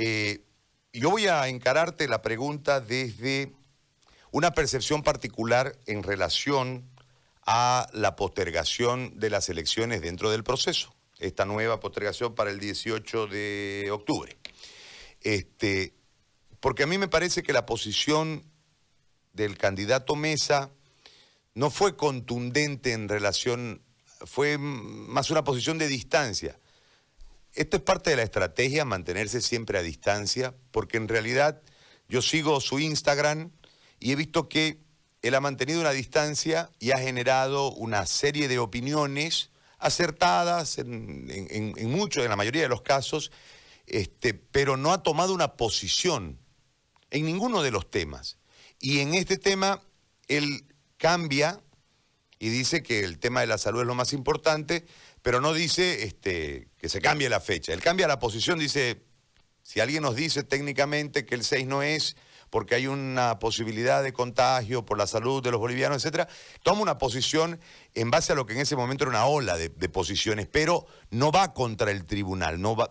Eh, yo voy a encararte la pregunta desde una percepción particular en relación a la postergación de las elecciones dentro del proceso. Esta nueva postergación para el 18 de octubre. Este, porque a mí me parece que la posición del candidato Mesa no fue contundente en relación, fue más una posición de distancia. Esto es parte de la estrategia, mantenerse siempre a distancia, porque en realidad yo sigo su Instagram y he visto que él ha mantenido una distancia y ha generado una serie de opiniones acertadas en, muchos, en la mayoría de los casos, este, pero no ha tomado una posición en ninguno de los temas. Y en este tema, él cambia y dice que el tema de la salud es lo más importante, pero no dice este, que se cambie la fecha. Él cambia la posición, dice, si alguien nos dice técnicamente que el 6 no es, porque hay una posibilidad de contagio por la salud de los bolivianos, etcétera, toma una posición en base a lo que en ese momento era una ola de, posiciones, pero no va contra el tribunal, no, va,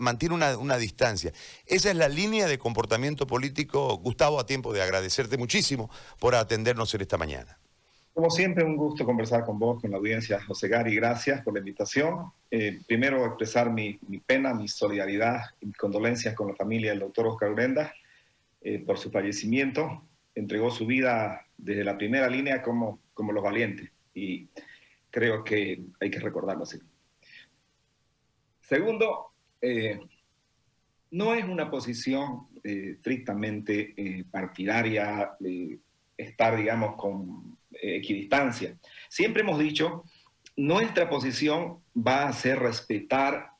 mantiene una, una, distancia. Esa es la línea de comportamiento político. Gustavo, a tiempo de agradecerte muchísimo por atendernos en esta mañana. Como siempre, un gusto conversar con vos, con la audiencia. José Gary, gracias por la invitación. Eh, primero, expresar mi, mi, pena, mi solidaridad y mis condolencias con la familia del doctor Oscar Urenda eh, por su fallecimiento. Entregó su vida desde la primera línea como, como los valientes y creo que hay que recordarlo así. Segundo, eh, no es una posición eh, estrictamente partidaria estar, digamos, con equidistancia. Siempre hemos dicho, nuestra posición va a ser respetar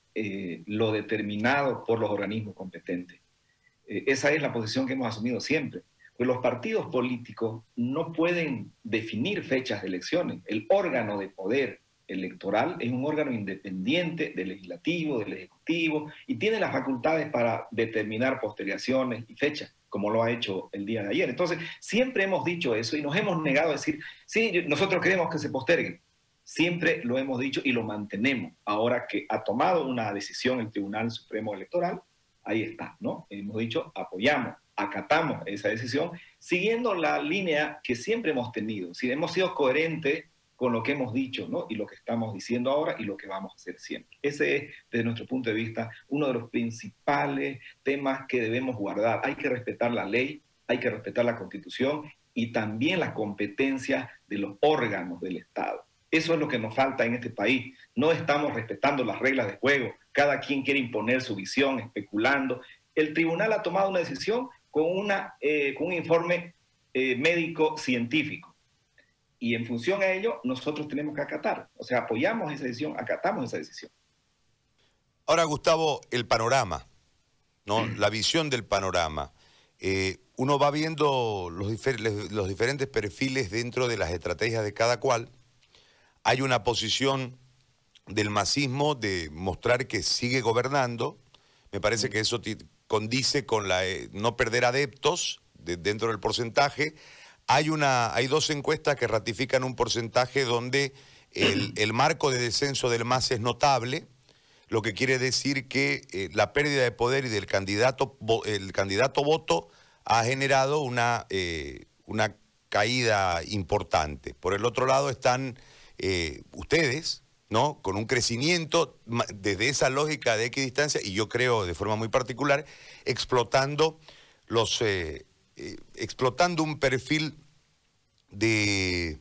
lo determinado por los organismos competentes. Eh, esa es la posición que hemos asumido siempre. Pues los partidos políticos no pueden definir fechas de elecciones. El órgano de poder electoral es un órgano independiente del legislativo, del ejecutivo, y tiene las facultades para determinar postergaciones y fechas, como lo ha hecho el día de ayer. Entonces, siempre hemos dicho eso y nos hemos negado a decir, sí, nosotros queremos que se posterguen. Siempre lo hemos dicho y lo mantenemos. Ahora que ha tomado una decisión el Tribunal Supremo Electoral, ahí está, ¿no? Hemos dicho, apoyamos, acatamos esa decisión, siguiendo la línea que siempre hemos tenido. Si hemos sido coherentes con lo que hemos dicho, ¿no? Y lo que estamos diciendo ahora y lo que vamos a hacer siempre. Ese es, desde nuestro punto de vista, uno de los principales temas que debemos guardar. Hay que respetar la ley, hay que respetar la constitución y también la competencia de los órganos del Estado. Eso es lo que nos falta en este país. No estamos respetando las reglas de juego. Cada quien quiere imponer su visión, especulando. El tribunal ha tomado una decisión con, una, eh, con un informe eh, médico científico. Y en función a ello, nosotros tenemos que acatar. O sea, apoyamos esa decisión, acatamos esa decisión. Ahora, Gustavo, el panorama, ¿no? Mm. La visión del panorama. Eh, uno va viendo los, los diferentes perfiles dentro de las estrategias de cada cual hay una posición del masismo de mostrar que sigue gobernando. Me parece que eso condice con la eh, no perder adeptos dentro del porcentaje. Hay, una, hay dos encuestas que ratifican un porcentaje donde el, marco de descenso del MAS es notable, lo que quiere decir que eh, la pérdida de poder y del candidato, el candidato voto ha generado una, eh, una caída importante. Por el otro lado están eh, ustedes, ¿no? Con un crecimiento desde esa lógica de equidistancia, y yo creo de forma muy particular, explotando los eh, eh, explotando un perfil de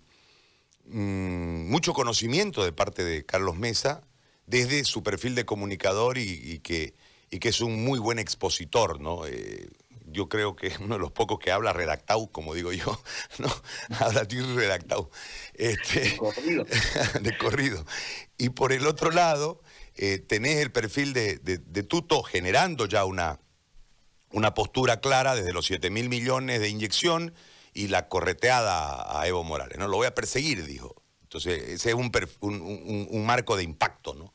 mm, mucho conocimiento de parte de Carlos Mesa, desde su perfil de comunicador y, que, y que, es un muy buen expositor, ¿no? yo creo que es uno de los pocos que habla redactado, como digo yo, ¿no? Habla redactado. Este, de corrido. de corrido. Y por el otro lado, eh, tenés el perfil de, Tuto generando ya una, una postura clara desde los 7 mil millones de inyección y la correteada a Evo Morales. ¿no? Lo voy a perseguir, dijo. Entonces, ese es un, un, marco de impacto, ¿no?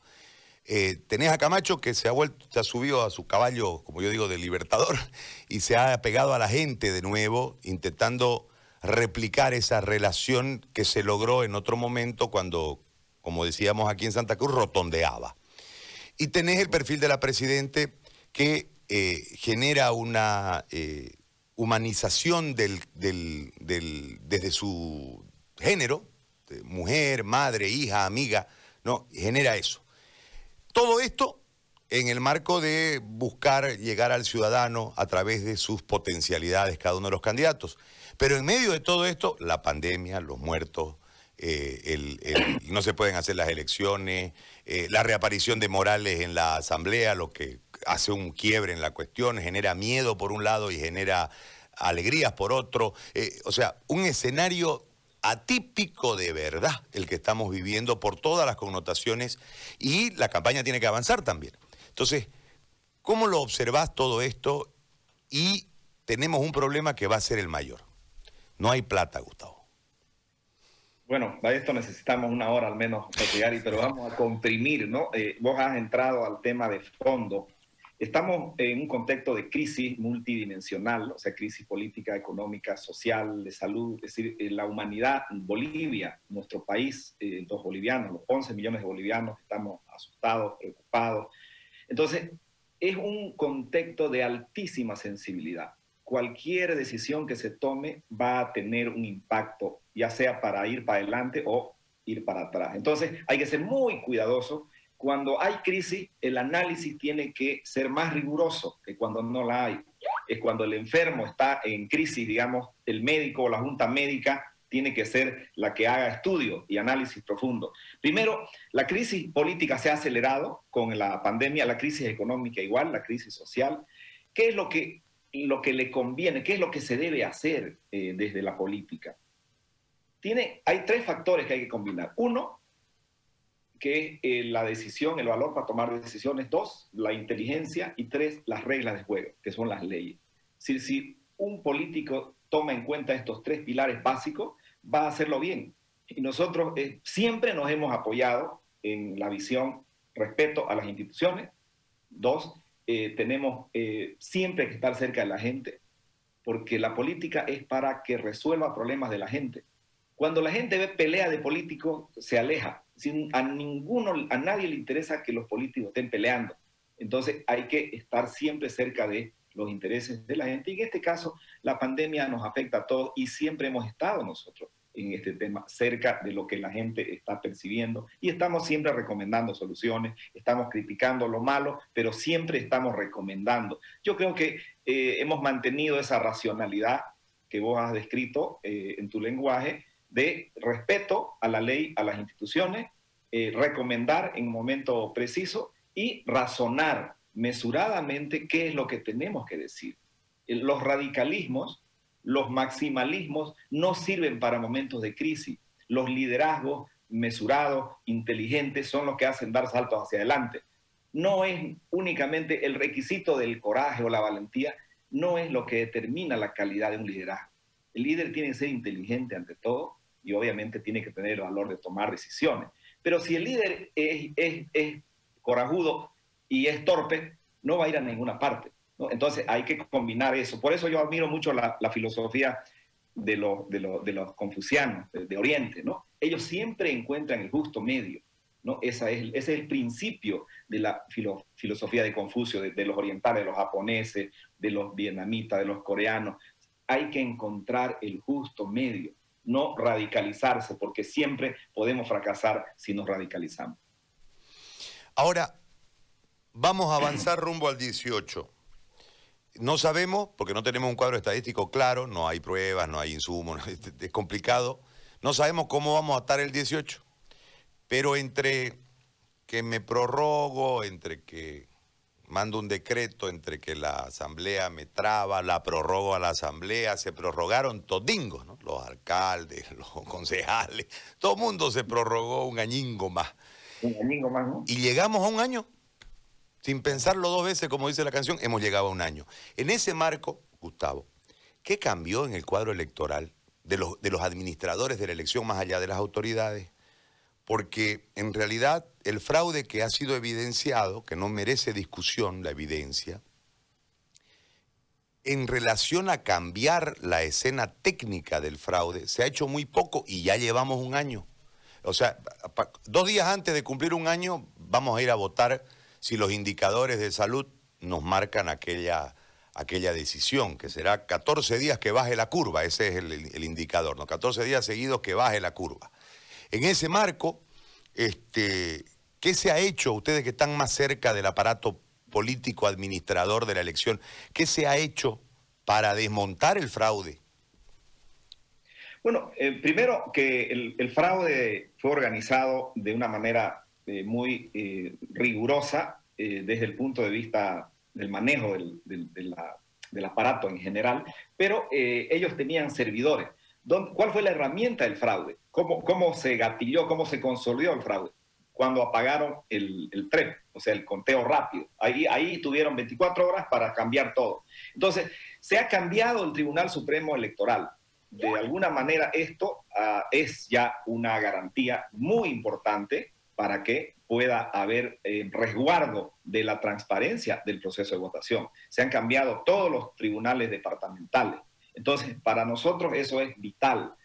Eh, tenés a Camacho que se ha vuelto, se ha subido a su caballo, como yo digo, de libertador, y se ha pegado a la gente de nuevo, intentando replicar esa relación que se logró en otro momento cuando, como decíamos aquí en Santa Cruz, rotondeaba. Y tenés el perfil de la Presidente que eh, genera una eh, humanización del, desde su género, mujer, madre, hija, amiga, ¿no? Genera eso. Todo esto en el marco de buscar llegar al ciudadano a través de sus potencialidades, cada uno de los candidatos. Pero en medio de todo esto, la pandemia, los muertos, eh, no se pueden hacer las elecciones, la reaparición de Morales en la Asamblea, lo que hace un quiebre en la cuestión, genera miedo por un lado y genera alegrías por otro. Eh, o sea, un escenario atípico de verdad el que estamos viviendo por todas las connotaciones y la campaña tiene que avanzar también. Entonces, ¿cómo lo observas todo esto? Y tenemos un problema que va a ser el mayor. No hay plata, Gustavo. Bueno, para esto necesitamos una hora al menos, pero vamos a comprimir, ¿no? Eh, vos has entrado al tema de fondo Estamos en un contexto de crisis multidimensional, o sea, crisis política, económica, social, de salud, es decir, la humanidad, Bolivia, nuestro país, eh, los bolivianos, los 11 millones de bolivianos, estamos asustados, preocupados. Entonces, es un contexto de altísima sensibilidad. Cualquier decisión que se tome va a tener un impacto, ya sea para ir para adelante o ir para atrás. Entonces, hay que ser muy cuidadoso cuando hay crisis, el análisis tiene que ser más riguroso que cuando no la hay. Es cuando el enfermo está en crisis, digamos, el médico o la junta médica tiene que ser la que haga estudios y análisis profundo. Primero, la crisis política se ha acelerado con la pandemia, la crisis económica igual, la crisis social. ¿Qué es lo que, lo que le conviene? ¿Qué es lo que se debe hacer eh, desde la política? Tiene, hay tres factores que hay que combinar. Uno, que eh, la decisión, el valor para tomar decisiones, dos, la inteligencia y tres, las reglas de juego, que son las leyes. Si, un político toma en cuenta estos tres pilares básicos, va a hacerlo bien. Y nosotros eh, siempre nos hemos apoyado en la visión respeto a las instituciones. Dos, eh, tenemos siempre que estar cerca de la gente, porque la política es para que resuelva problemas de la gente. Cuando la gente ve pelea de políticos, se aleja a ninguno, a nadie le interesa que los políticos estén peleando. Entonces hay que estar siempre cerca de los intereses de la gente. Y en este caso, la pandemia nos afecta a todos y siempre hemos estado nosotros en este tema cerca de lo que la gente está percibiendo y estamos siempre recomendando soluciones, estamos criticando lo malo, pero siempre estamos recomendando. Yo creo que eh, hemos mantenido esa racionalidad que vos has descrito eh, en tu lenguaje de respeto a la ley, a las instituciones, eh, recomendar en momento preciso y razonar mesuradamente qué es lo que tenemos que decir. Los radicalismos, los maximalismos no sirven para momentos de crisis. Los liderazgos mesurados, inteligentes, son los que hacen dar saltos hacia adelante. No es únicamente el requisito del coraje o la valentía, no es lo que determina la calidad de un liderazgo. El líder tiene que ser inteligente ante todo, y obviamente tiene que tener el valor de tomar decisiones. Pero si el líder es, es, corajudo y es torpe, no va a ir a ninguna parte. Entonces hay que combinar eso. Por eso yo admiro mucho la, filosofía de los, de, de los confucianos de, Oriente. ¿no? Ellos siempre encuentran el justo medio. ¿no? Esa es, ese es el principio de la filosofía de Confucio, de los orientales, de los japoneses, de los vietnamitas, de los coreanos. Hay que encontrar el justo medio no radicalizarse, porque siempre podemos fracasar si nos radicalizamos. Ahora, vamos a avanzar rumbo al 18. No sabemos, porque no tenemos un cuadro estadístico claro, no hay pruebas, no hay insumos, es complicado. No sabemos cómo vamos a estar el 18. Pero entre que me prorrogo, entre que mando un decreto entre que la asamblea me traba, la prorrogo a la asamblea, se prorrogaron todingos, ¿no? los alcaldes, los concejales, todo el mundo se prorrogó un añingo más. Un añingo más, ¿no? Y llegamos a un año, sin pensarlo dos veces, como dice la canción, hemos llegado a un año. En ese marco, Gustavo, ¿qué cambió en el cuadro electoral de los, de los administradores de la elección más allá de las autoridades? Porque en realidad el fraude que ha sido evidenciado, que no merece discusión la evidencia, en relación a cambiar la escena técnica del fraude, se ha hecho muy poco y ya llevamos un año. O sea, dos días antes de cumplir un año vamos a ir a votar si los indicadores de salud nos marcan aquella, aquella decisión, que será 14 días que baje la curva, ese es el, indicador, ¿no? 14 días seguidos que baje la curva. En ese marco, este, ¿qué se ha hecho, ustedes que están más cerca del aparato político administrador de la elección, qué se ha hecho para desmontar el fraude? Bueno, eh, primero que el, fraude fue organizado de una manera eh, muy eh, rigurosa desde el punto de vista del manejo del, aparato en general, pero ellos tenían servidores. ¿Cuál fue la herramienta del fraude? ¿Cómo, ¿Cómo se gatilló, cómo se consolidó el fraude? Cuando apagaron el, el tren, o sea, el conteo rápido. Ahí, ahí tuvieron 24 horas para cambiar todo. Entonces, se ha cambiado el Tribunal Supremo Electoral de alguna manera esto ah, es ya una garantía muy importante para que pueda haber eh, resguardo de la transparencia del proceso de votación. Se han cambiado todos los tribunales departamentales. Entonces, para nosotros eso es vital.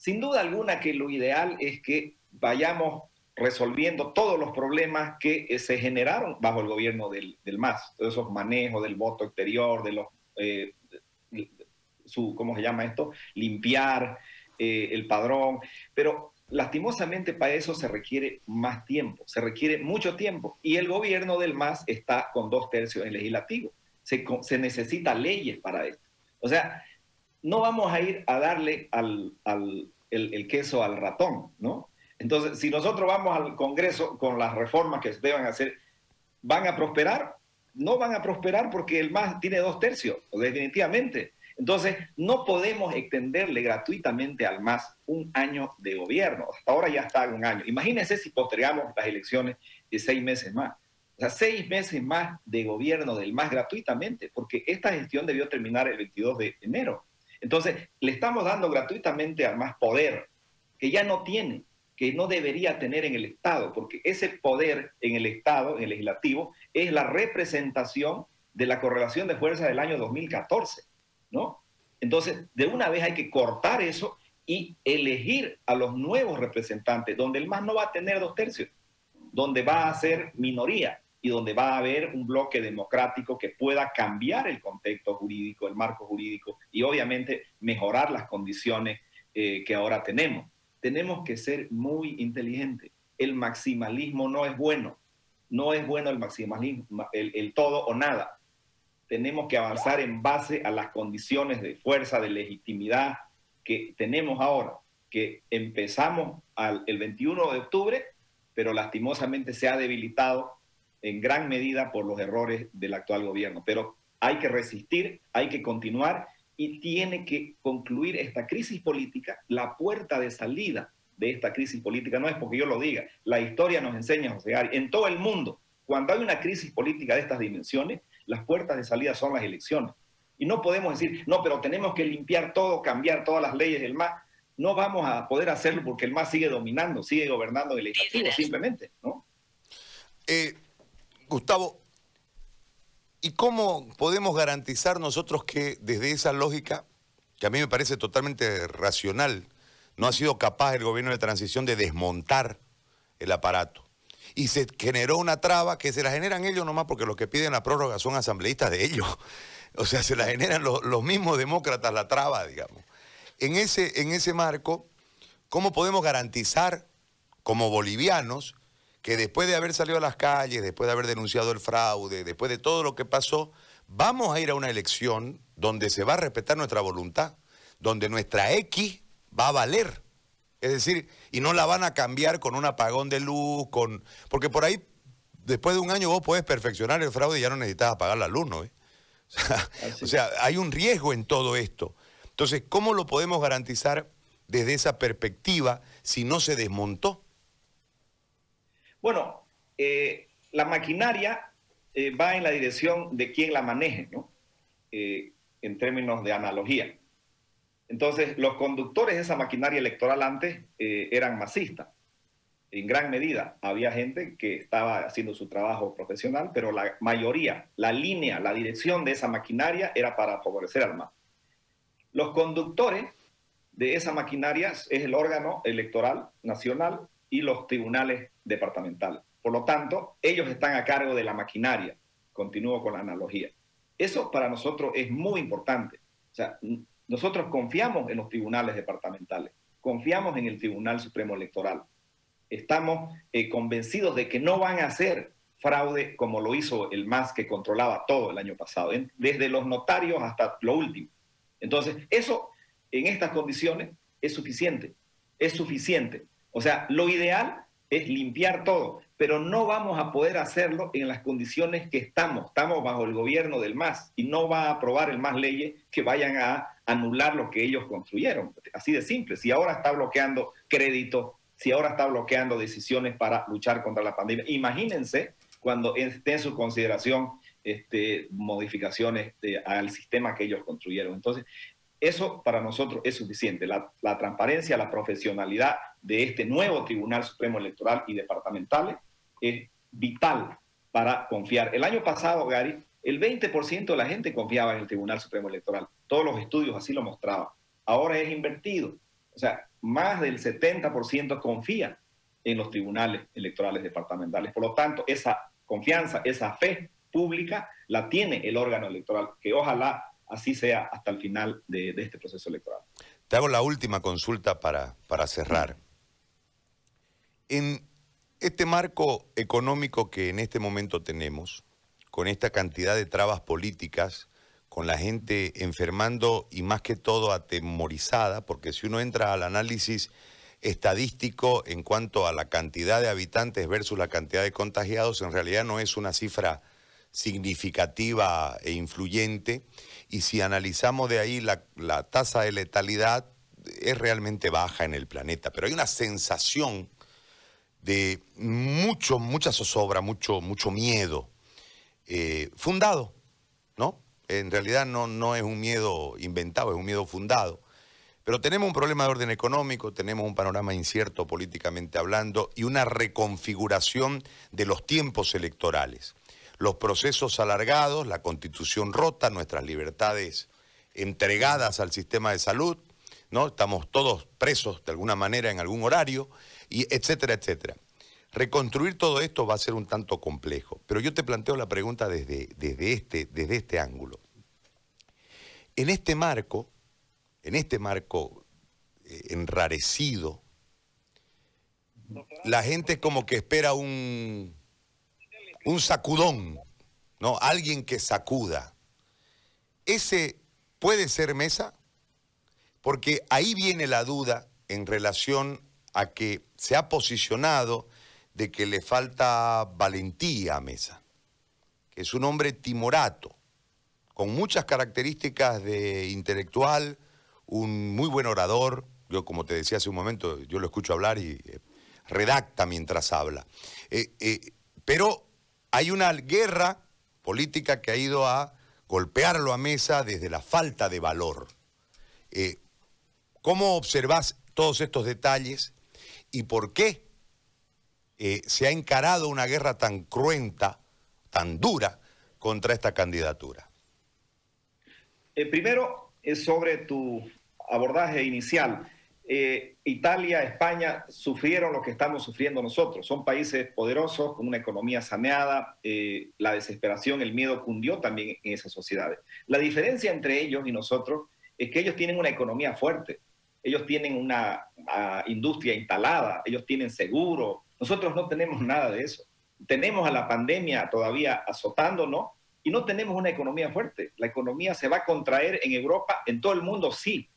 Sin duda alguna que lo ideal es que vayamos resolviendo todos los problemas que eh, se generaron bajo el gobierno del, MAS, todos esos manejos del voto exterior, de los eh, ¿cómo se llama esto? Limpiar eh, el padrón, pero lastimosamente para eso se requiere más tiempo, se requiere mucho tiempo y el gobierno del MAS está con dos tercios en legislativo, se, se necesita leyes para esto. O sea, no vamos a ir a darle al, al el, queso al ratón, ¿no? Entonces, si nosotros vamos al Congreso con las reformas que se deban hacer, ¿van a prosperar? No van a prosperar porque el MAS tiene dos tercios, definitivamente. Entonces, no podemos extenderle gratuitamente al MAS un año de gobierno. Hasta ahora ya está un año. Imagínense si postergamos las elecciones de seis meses más. O sea, seis meses más de gobierno del MAS gratuitamente, porque esta gestión debió terminar el 22 de enero. Entonces, le estamos dando gratuitamente al MAS poder que ya no tiene, que no debería tener en el Estado, porque ese poder en el Estado, en el legislativo, es la representación de la correlación de fuerzas del año 2014. ¿no? Entonces, de una vez hay que cortar eso y elegir a los nuevos representantes, donde el MAS no va a tener dos tercios, donde va a ser minoría y donde va a haber un bloque democrático que pueda cambiar el contexto jurídico, el marco jurídico y obviamente mejorar las condiciones eh, que ahora tenemos. Tenemos que ser muy inteligentes. El maximalismo no es bueno. No es bueno el maximalismo, el todo o nada tenemos que avanzar en base a las condiciones de fuerza, de legitimidad que tenemos ahora, que empezamos el 21 de octubre, pero lastimosamente se ha debilitado en gran medida por los errores del actual gobierno. Pero hay que resistir, hay que continuar y tiene que concluir esta crisis política. La puerta de salida de esta crisis política no es porque yo lo diga, la historia nos enseña, José Gary, en todo el mundo, cuando hay una crisis política de estas dimensiones, las puertas de salida son las elecciones. Y no podemos decir, no, pero tenemos que limpiar todo, cambiar todas las leyes del MAS. No vamos a poder hacerlo porque el MAS sigue dominando, sigue gobernando el legislativo, simplemente, ¿no? Eh, Gustavo, ¿y cómo podemos garantizar nosotros que desde esa lógica, que a mí me parece totalmente racional, no ha sido capaz el gobierno de transición de desmontar el aparato? y se generó una traba que se la generan ellos nomás porque los que piden la prórroga son asambleístas de ellos. O sea, se la generan los, mismos demócratas la traba, digamos. En ese, en ese marco, ¿cómo podemos garantizar como bolivianos que después de haber salido a las calles, después de haber denunciado el fraude, después de todo lo que pasó, vamos a ir a una elección donde se va a respetar nuestra voluntad, donde nuestra X va a valer? Es decir, y no la van a cambiar con un apagón de luz, con porque por ahí, después de un año vos podés perfeccionar el fraude y ya no necesitas apagar la luz, ¿no? O sea, hay un riesgo en todo esto. Entonces, ¿cómo lo podemos garantizar desde esa perspectiva si no se desmontó? Bueno, eh, la maquinaria eh, va en la dirección de quien la maneje, ¿no? Eh, en términos de analogía. Entonces, los conductores de esa maquinaria electoral antes eran masistas. En gran medida, había gente que estaba haciendo su trabajo profesional, pero la mayoría, la línea, la dirección de esa maquinaria era para favorecer al MAS. Los conductores de esa maquinaria es el órgano electoral nacional y los tribunales departamentales. Por lo tanto, ellos están a cargo de la maquinaria continúo con la analogía. Eso para nosotros es muy importante. O sea, nosotros confiamos en los tribunales departamentales, confiamos en el Tribunal Supremo Electoral. Estamos eh, convencidos de que no van a hacer fraude como lo hizo el MAS que controlaba todo el año pasado, desde los notarios hasta lo último. Entonces, eso en estas condiciones es suficiente, es suficiente. O sea, lo ideal es limpiar todo, pero no vamos a poder hacerlo en las condiciones que estamos. Estamos bajo el gobierno del MAS y no va a aprobar el MAS leyes que vayan a anular lo que ellos construyeron. Así de simple. Si ahora está bloqueando crédito, si ahora está bloqueando decisiones para luchar contra la pandemia, imagínense cuando esté en su consideración este, modificaciones al sistema que ellos construyeron. Entonces, eso para nosotros es suficiente. La, transparencia, la profesionalidad de este nuevo Tribunal Supremo Electoral y departamental es vital para confiar. El año pasado, Gary, el 20% de la gente confiaba en el Tribunal Supremo Electoral. Todos los estudios así lo mostraban. Ahora es invertido. O sea, más del 70% confía en los tribunales electorales departamentales. Por lo tanto, esa confianza, esa fe pública la tiene el órgano electoral, que ojalá así sea hasta el final de, este proceso electoral. Te hago la última consulta para, para cerrar. En este marco económico que en este momento tenemos, con esta cantidad de trabas políticas, con la gente enfermando y más que todo atemorizada, porque si uno entra al análisis estadístico en cuanto a la cantidad de habitantes versus la cantidad de contagiados, en realidad no es una cifra significativa e influyente. Y si analizamos de ahí la, tasa de letalidad, es realmente baja en el planeta. Pero hay una sensación de mucho, mucha zozobra, mucho, mucho miedo, eh, fundado, ¿no? En realidad no, no es un miedo inventado, es un miedo fundado. Pero tenemos un problema de orden económico, tenemos un panorama incierto políticamente hablando y una reconfiguración de los tiempos electorales los procesos alargados, la constitución rota, nuestras libertades entregadas al sistema de salud, ¿no? Estamos todos presos de alguna manera en algún horario, y etcétera, etcétera. Reconstruir todo esto va a ser un tanto complejo, pero yo te planteo la pregunta desde, desde, este, desde este ángulo. En este marco, en este marco eh, enrarecido, la gente como que espera un, un sacudón, ¿no? Alguien que sacuda. ¿Ese puede ser Mesa? Porque ahí viene la duda en relación a que se ha posicionado de que le falta valentía a Mesa, que es un hombre timorato, con muchas características de intelectual, un muy buen orador, yo como te decía hace un momento, yo lo escucho hablar y eh, redacta mientras habla, eh, eh, pero hay una guerra política que ha ido a golpearlo a mesa desde la falta de valor. Eh, ¿Cómo observas todos estos detalles y por qué eh, se ha encarado una guerra tan cruenta, tan dura contra esta candidatura? Eh, primero, es sobre tu abordaje inicial. Eh, Italia, España sufrieron lo que estamos sufriendo nosotros. Son países poderosos, con una economía saneada, eh, la desesperación, el miedo cundió también en esas sociedades. La diferencia entre ellos y nosotros es que ellos tienen una economía fuerte, ellos tienen una ah, industria instalada, ellos tienen seguro. Nosotros no tenemos nada de eso. Tenemos a la pandemia todavía azotándonos y no tenemos una economía fuerte. La economía se va a contraer en Europa, en todo el mundo sí,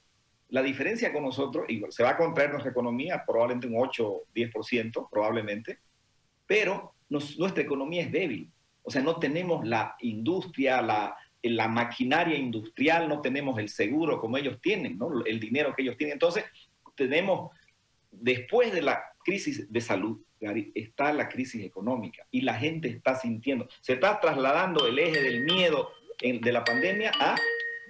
la diferencia con nosotros, se va a contraer nuestra economía probablemente un 8, 10%, probablemente, pero nuestra economía es débil. O sea, no tenemos la industria, la, la maquinaria industrial, no tenemos el seguro como ellos tienen, ¿no? el dinero que ellos tienen. Entonces, tenemos, después de la crisis de salud, está la crisis económica y la gente está sintiendo, se está trasladando el eje del miedo de la pandemia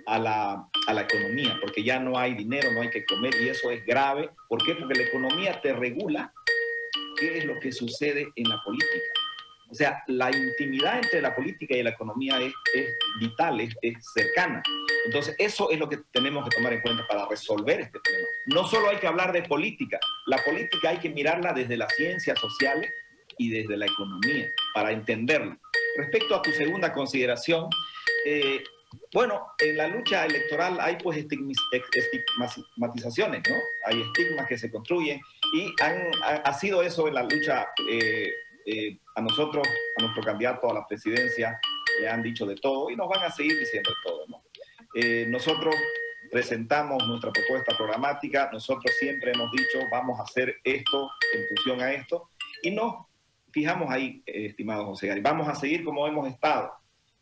a la, a la economía, porque ya no hay dinero, no hay que comer y eso es grave. ¿Por qué? Porque la economía te regula qué es lo que sucede en la política. O sea, la intimidad entre la política y la economía es, es vital, es, es, cercana. Entonces, eso es lo que tenemos que tomar en cuenta para resolver este problema. No solo hay que hablar de política, la política hay que mirarla desde las ciencias sociales y desde la economía para entenderla. respecto a tu segunda consideración, eh, bueno, en la lucha electoral hay pues estigmatizaciones, ¿no? Hay estigmas que se construyen y ha, sido eso en la lucha eh, eh, a nosotros, a nuestro candidato a la presidencia, le han dicho de todo y nos van a seguir diciendo de todo, ¿no? nosotros presentamos nuestra propuesta programática, nosotros siempre hemos dicho vamos a hacer esto en función a esto y nos fijamos ahí, estimado José Gary, vamos a seguir como hemos estado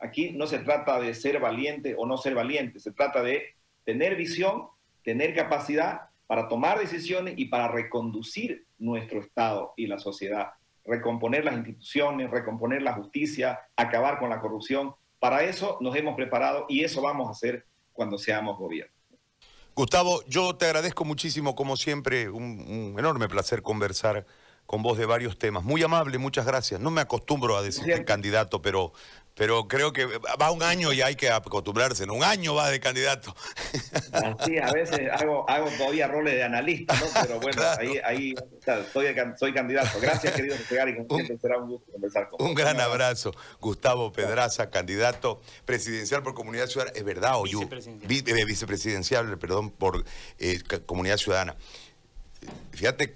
Aquí no se trata de ser valiente o no ser valiente, se trata de tener visión, tener capacidad para tomar decisiones y para reconducir nuestro Estado y la sociedad, recomponer las instituciones, recomponer la justicia, acabar con la corrupción. Para eso nos hemos preparado y eso vamos a hacer cuando seamos gobierno. Gustavo, yo te agradezco muchísimo, como siempre, un, enorme placer conversar con vos de varios temas. Muy amable, muchas gracias. No me acostumbro a decir candidato, pero pero creo que va un año y hay que acostumbrarse. En un año va de candidato. Sí, a veces hago, hago todavía roles de analista, ¿no? Pero bueno, ahí, ahí soy, candidato. Gracias, querido siempre será un gusto conversar con Un gran abrazo. Gustavo Pedraza, candidato presidencial por Comunidad Ciudadana. Es verdad, o vicepresidencial. Eh, vicepresidencial, perdón, por eh, Comunidad Ciudadana. Fíjate,